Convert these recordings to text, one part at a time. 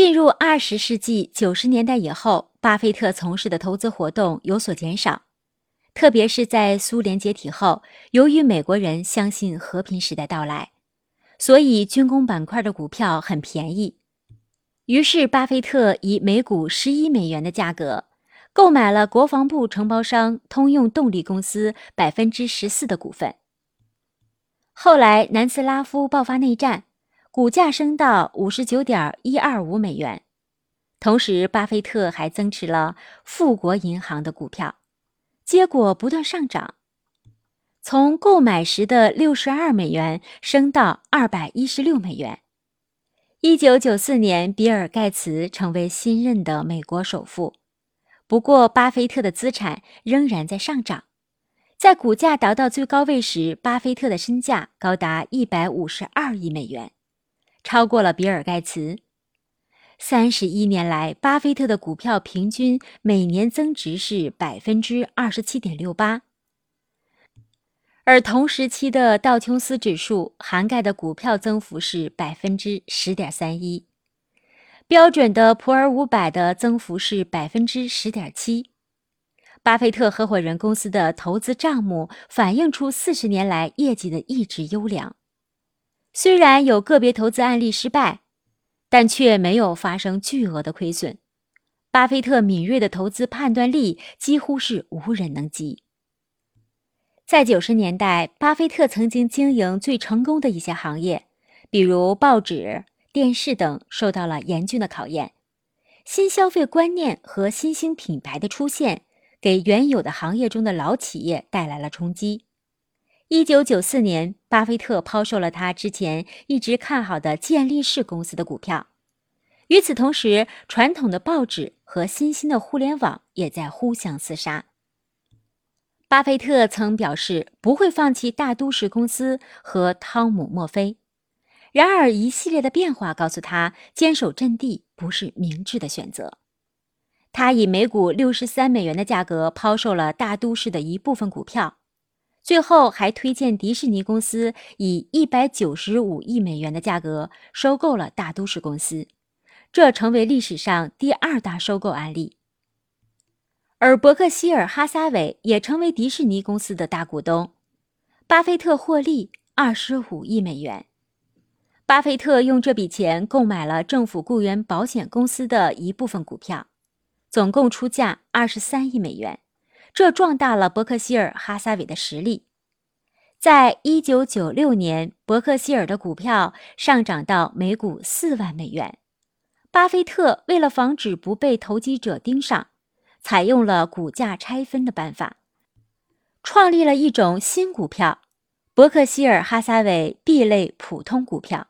进入二十世纪九十年代以后，巴菲特从事的投资活动有所减少，特别是在苏联解体后，由于美国人相信和平时代到来，所以军工板块的股票很便宜。于是，巴菲特以每股十一美元的价格购买了国防部承包商通用动力公司百分之十四的股份。后来，南斯拉夫爆发内战。股价升到五十九点一二五美元，同时巴菲特还增持了富国银行的股票，结果不断上涨，从购买时的六十二美元升到二百一十六美元。一九九四年，比尔·盖茨成为新任的美国首富，不过巴菲特的资产仍然在上涨，在股价达到最高位时，巴菲特的身价高达一百五十二亿美元。超过了比尔·盖茨。三十一年来，巴菲特的股票平均每年增值是百分之二十七点六八，而同时期的道琼斯指数涵盖的股票增幅是百分之十点三一，标准的普尔五百的增幅是百分之十点七。巴菲特合伙人公司的投资账目反映出四十年来业绩的一直优良。虽然有个别投资案例失败，但却没有发生巨额的亏损。巴菲特敏锐的投资判断力几乎是无人能及。在九十年代，巴菲特曾经经营最成功的一些行业，比如报纸、电视等，受到了严峻的考验。新消费观念和新兴品牌的出现，给原有的行业中的老企业带来了冲击。一九九四年，巴菲特抛售了他之前一直看好的健力士公司的股票。与此同时，传统的报纸和新兴的互联网也在互相厮杀。巴菲特曾表示不会放弃大都市公司和汤姆·墨菲，然而一系列的变化告诉他，坚守阵地不是明智的选择。他以每股六十三美元的价格抛售了大都市的一部分股票。最后还推荐迪士尼公司以一百九十五亿美元的价格收购了大都市公司，这成为历史上第二大收购案例。而伯克希尔哈撒韦也成为迪士尼公司的大股东，巴菲特获利二十五亿美元。巴菲特用这笔钱购买了政府雇员保险公司的一部分股票，总共出价二十三亿美元。这壮大了伯克希尔哈撒韦的实力。在一九九六年，伯克希尔的股票上涨到每股四万美元。巴菲特为了防止不被投机者盯上，采用了股价拆分的办法，创立了一种新股票——伯克希尔哈撒韦 B 类普通股票，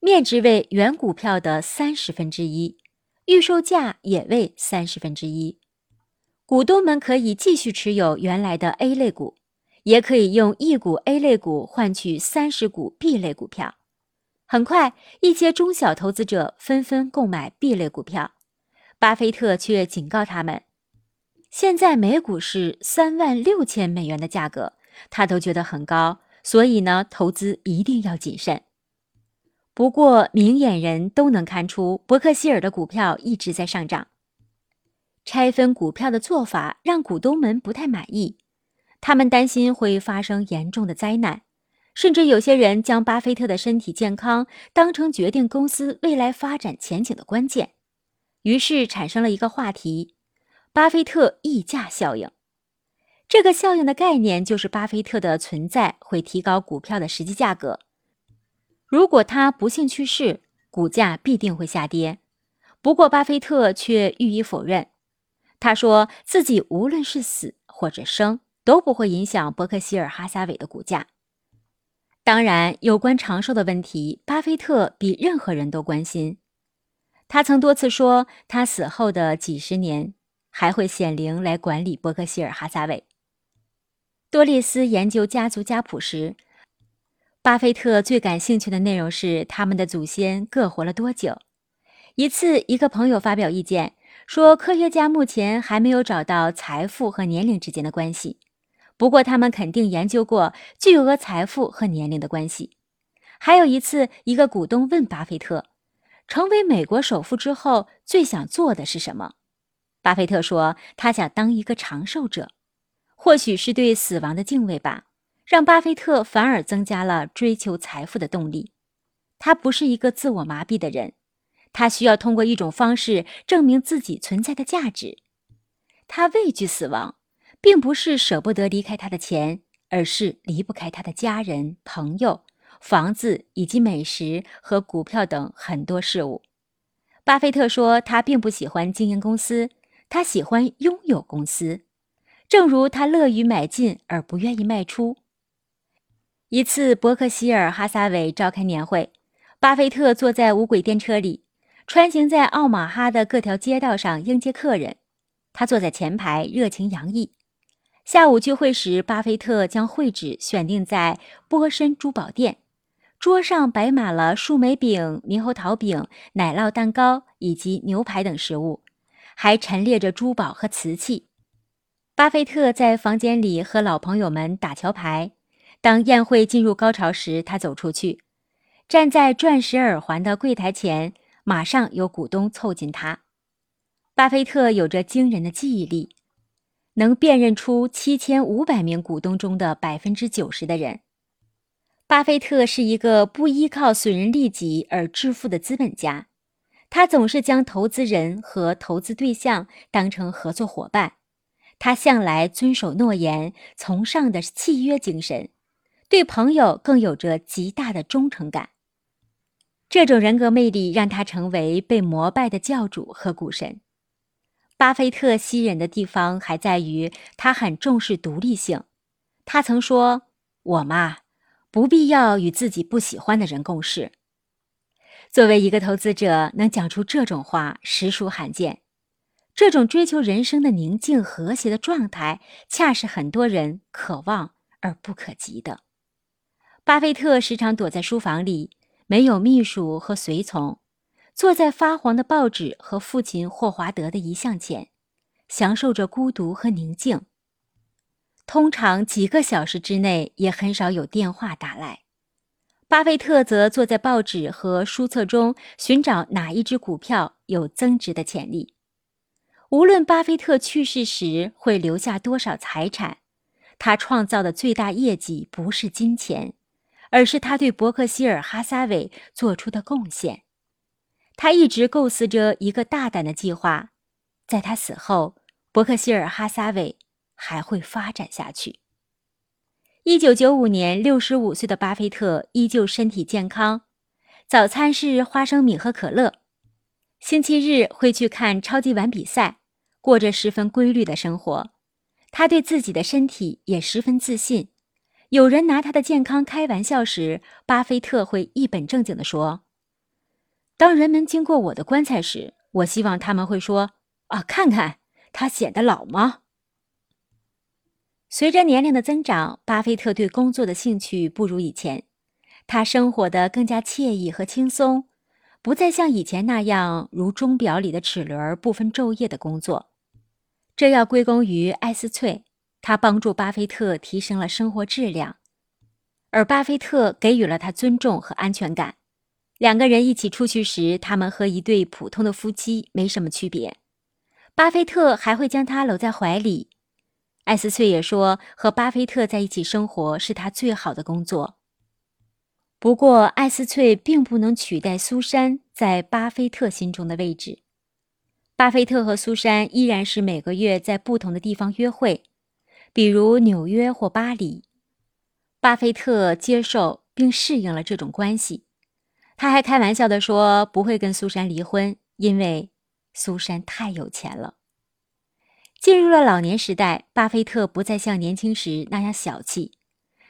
面值为原股票的三十分之一，预售价也为三十分之一。股东们可以继续持有原来的 A 类股，也可以用一股 A 类股换取三十股 B 类股票。很快，一些中小投资者纷纷购买 B 类股票，巴菲特却警告他们：现在每股是三万六千美元的价格，他都觉得很高，所以呢，投资一定要谨慎。不过，明眼人都能看出，伯克希尔的股票一直在上涨。拆分股票的做法让股东们不太满意，他们担心会发生严重的灾难，甚至有些人将巴菲特的身体健康当成决定公司未来发展前景的关键。于是产生了一个话题：巴菲特溢价效应。这个效应的概念就是巴菲特的存在会提高股票的实际价格。如果他不幸去世，股价必定会下跌。不过巴菲特却予以否认。他说自己无论是死或者生都不会影响伯克希尔哈撒韦的股价。当然，有关长寿的问题，巴菲特比任何人都关心。他曾多次说，他死后的几十年还会显灵来管理伯克希尔哈撒韦。多丽丝研究家族家谱时，巴菲特最感兴趣的内容是他们的祖先各活了多久。一次，一个朋友发表意见。说科学家目前还没有找到财富和年龄之间的关系，不过他们肯定研究过巨额财富和年龄的关系。还有一次，一个股东问巴菲特：“成为美国首富之后最想做的是什么？巴菲特说：“他想当一个长寿者。”或许是对死亡的敬畏吧，让巴菲特反而增加了追求财富的动力。他不是一个自我麻痹的人，他需要通过一种方式证明自己存在的价值。他畏惧死亡，并不是舍不得离开他的钱，而是离不开他的家人、朋友、房子以及美食和股票等很多事物。巴菲特说：“他并不喜欢经营公司，他喜欢拥有公司。”正如他乐于买进而不愿意卖出。一次，伯克希尔哈撒韦召开年会，巴菲特坐在无轨电车里，穿行在奥马哈的各条街道上迎接客人。他坐在前排，热情洋溢。下午聚会时，巴菲特将会址选定在波申珠宝店，桌上摆满了树莓饼、猕猴桃饼、奶酪蛋糕以及牛排等食物，还陈列着珠宝和瓷器。巴菲特在房间里和老朋友们打桥牌。当宴会进入高潮时，他走出去，站在钻石耳环的柜台前，马上有股东凑近他。巴菲特有着惊人的记忆力，能辨认出七千五百名股东中的百分之九十的人。巴菲特是一个不依靠损人利己而致富的资本家，他总是将投资人和投资对象当成合作伙伴。他向来遵守诺言，崇尚的契约精神，对朋友更有着极大的忠诚感。这种人格魅力让他成为被膜拜的教主和股神。巴菲特吸引的地方还在于他很重视独立性。他曾说：“我嘛，不必要与自己不喜欢的人共事。”作为一个投资者，能讲出这种话实属罕见。这种追求人生的宁静和谐的状态，恰是很多人渴望而不可及的。巴菲特时常躲在书房里，没有秘书和随从，坐在发黄的报纸和父亲霍华德的遗像前，享受着孤独和宁静。通常几个小时之内也很少有电话打来。巴菲特则坐在报纸和书册中寻找哪一只股票有增值的潜力。无论巴菲特去世时会留下多少财产，他创造的最大业绩不是金钱，而是他对伯克希尔哈撒韦做出的贡献。他一直构思着一个大胆的计划，在他死后，伯克希尔哈撒韦还会发展下去。一九九五年，六十五岁的巴菲特依旧身体健康，早餐是花生米和可乐，星期日会去看超级碗比赛。过着十分规律的生活，他对自己的身体也十分自信。有人拿他的健康开玩笑时，巴菲特会一本正经地说：“当人们经过我的棺材时，我希望他们会说：‘啊，看看他显得老吗？’”随着年龄的增长，巴菲特对工作的兴趣不如以前，他生活的更加惬意和轻松，不再像以前那样如钟表里的齿轮不分昼夜的工作。这要归功于艾斯翠，他帮助巴菲特提升了生活质量，而巴菲特给予了他尊重和安全感。两个人一起出去时，他们和一对普通的夫妻没什么区别。巴菲特还会将他搂在怀里。艾斯翠也说，和巴菲特在一起生活是他最好的工作。不过，艾斯翠并不能取代苏珊在巴菲特心中的位置。巴菲特和苏珊依然是每个月在不同的地方约会，比如纽约或巴黎。巴菲特接受并适应了这种关系。他还开玩笑地说：“不会跟苏珊离婚，因为苏珊太有钱了。”进入了老年时代，巴菲特不再像年轻时那样小气。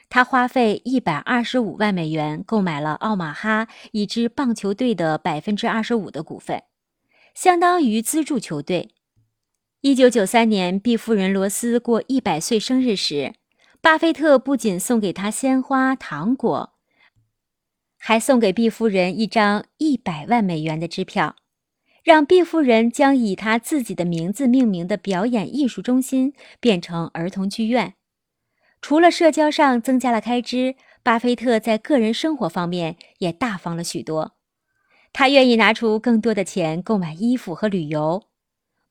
他花费一百二十五万美元购买了奥马哈一支棒球队的百分之二十五的股份。相当于资助球队。一九九三年毕夫人罗斯过一百岁生日时，巴菲特不仅送给她鲜花、糖果，还送给毕夫人一张一百万美元的支票，让毕夫人将以他自己的名字命名的表演艺术中心变成儿童剧院。除了社交上增加了开支，巴菲特在个人生活方面也大方了许多。他愿意拿出更多的钱购买衣服和旅游。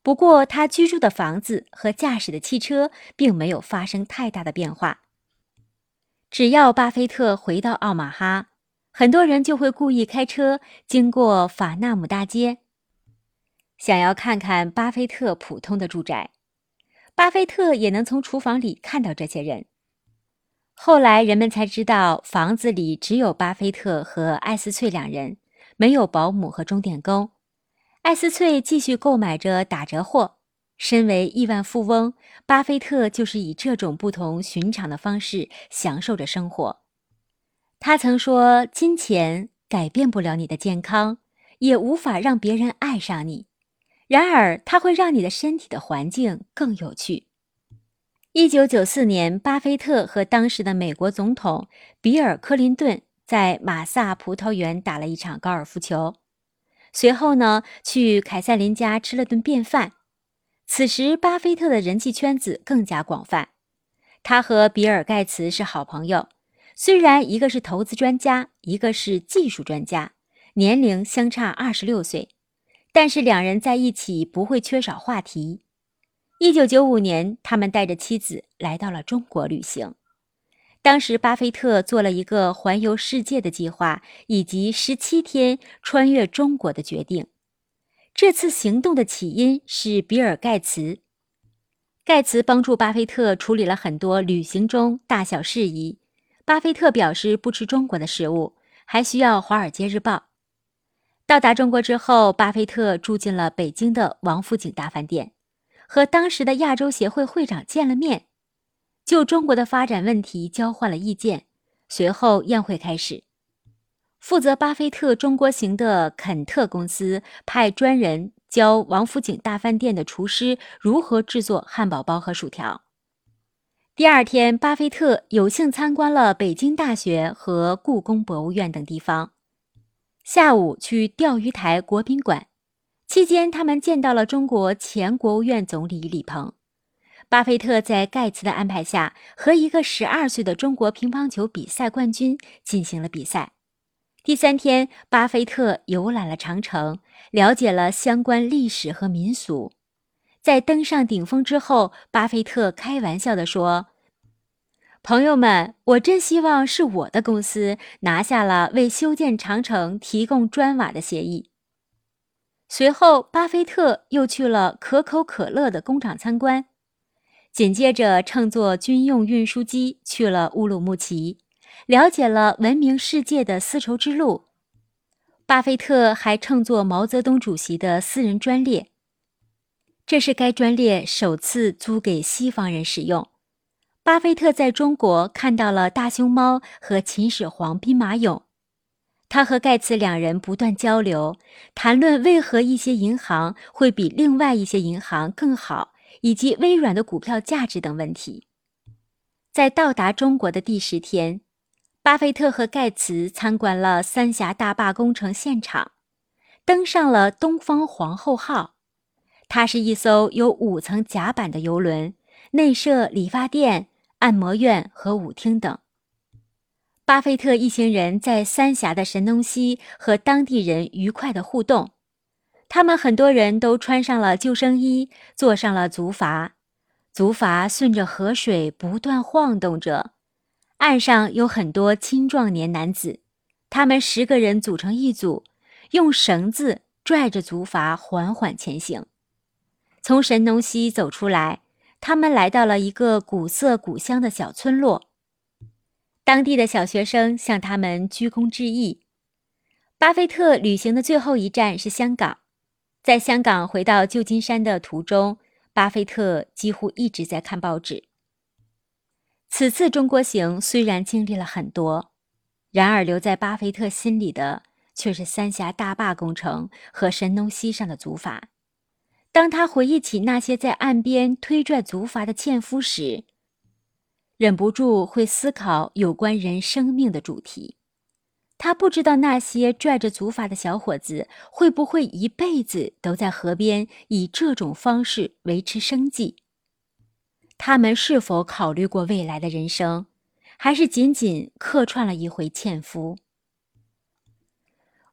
不过，他居住的房子和驾驶的汽车并没有发生太大的变化。只要巴菲特回到奥马哈，很多人就会故意开车经过法纳姆大街，想要看看巴菲特普通的住宅。巴菲特也能从厨房里看到这些人。后来人们才知道，房子里只有巴菲特和艾斯翠两人，没有保姆和钟点工。艾斯翠继续购买着打折货。身为亿万富翁，巴菲特就是以这种不同寻常的方式享受着生活。他曾说：“金钱改变不了你的健康，也无法让别人爱上你。然而，它会让你的身体的环境更有趣。”一九九四年，巴菲特和当时的美国总统比尔·克林顿在马萨葡萄园打了一场高尔夫球。随后呢，去凯瑟琳家吃了顿便饭。此时，巴菲特的人际圈子更加广泛。他和比尔·盖茨是好朋友，虽然一个是投资专家，一个是技术专家，年龄相差二十六岁，但是两人在一起不会缺少话题。一九九五年，他们带着妻子来到了中国旅行。当时，巴菲特做了一个环游世界的计划，以及十七天穿越中国的决定。这次行动的起因是比尔·盖茨。盖茨帮助巴菲特处理了很多旅行中大小事宜。巴菲特表示不吃中国的食物，还需要《华尔街日报》。到达中国之后，巴菲特住进了北京的王府井大饭店，和当时的亚洲协会会长见了面。就中国的发展问题交换了意见，随后宴会开始。负责巴菲特中国行的肯特公司派专人教王府井大饭店的厨师如何制作汉堡包和薯条。第二天，巴菲特有幸参观了北京大学和故宫博物院等地方。下午去钓鱼台国宾馆，期间他们见到了中国前国务院总理李鹏。巴菲特在盖茨的安排下，和一个十二岁的中国乒乓球比赛冠军进行了比赛。第三天，巴菲特游览了长城，了解了相关历史和民俗。在登上顶峰之后，巴菲特开玩笑地说：“朋友们，我真希望是我的公司拿下了为修建长城提供砖瓦的协议。”随后，巴菲特又去了可口可乐的工厂参观。紧接着，乘坐军用运输机去了乌鲁木齐，了解了闻名世界的丝绸之路。巴菲特还乘坐毛泽东主席的私人专列，这是该专列首次租给西方人使用。巴菲特在中国看到了大熊猫和秦始皇兵马俑。他和盖茨两人不断交流，谈论为何一些银行会比另外一些银行更好。以及微软的股票价值等问题。在到达中国的第十天，巴菲特和盖茨参观了三峡大坝工程现场，登上了“东方皇后号”。它是一艘有五层甲板的游轮，内设理发店、按摩院和舞厅等。巴菲特一行人在三峡的神农溪和当地人愉快的互动。他们很多人都穿上了救生衣，坐上了竹筏，竹筏顺着河水不断晃动着。岸上有很多青壮年男子，他们十个人组成一组，用绳子拽着竹筏缓缓前行。从神农溪走出来，他们来到了一个古色古香的小村落，当地的小学生向他们鞠躬致意。巴菲特旅行的最后一站是香港。在香港回到旧金山的途中，巴菲特几乎一直在看报纸。此次中国行虽然经历了很多，然而留在巴菲特心里的却是三峡大坝工程和神农溪上的竹筏。当他回忆起那些在岸边推拽竹筏的纤夫时，忍不住会思考有关人生命的主题。他不知道那些拽着竹筏的小伙子会不会一辈子都在河边以这种方式维持生计。他们是否考虑过未来的人生，还是仅仅客串了一回纤夫？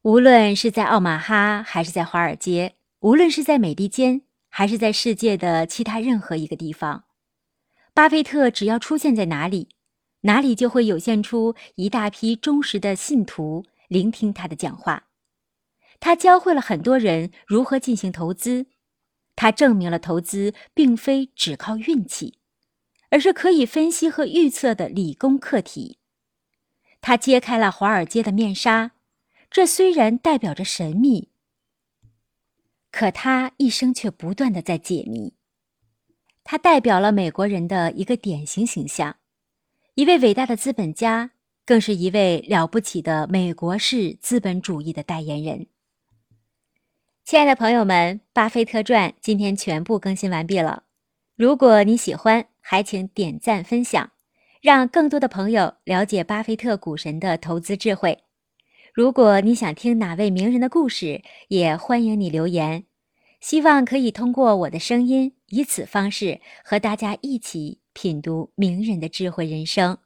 无论是在奥马哈还是在华尔街，无论是在美利坚还是在世界的其他任何一个地方，巴菲特只要出现在哪里，哪里就会涌现出一大批忠实的信徒，聆听他的讲话。他教会了很多人如何进行投资，他证明了投资并非只靠运气，而是可以分析和预测的理工课题。他揭开了华尔街的面纱。这虽然代表着神秘，可他一生却不断的在解谜。他代表了美国人的一个典型形象，一位伟大的资本家，更是一位了不起的美国式资本主义的代言人。亲爱的朋友们，《巴菲特传》今天全部更新完毕了。如果你喜欢，还请点赞分享，让更多的朋友了解巴菲特股神的投资智慧。如果你想听哪位名人的故事，也欢迎你留言。希望可以通过我的声音，以此方式和大家一起品读名人的智慧人生。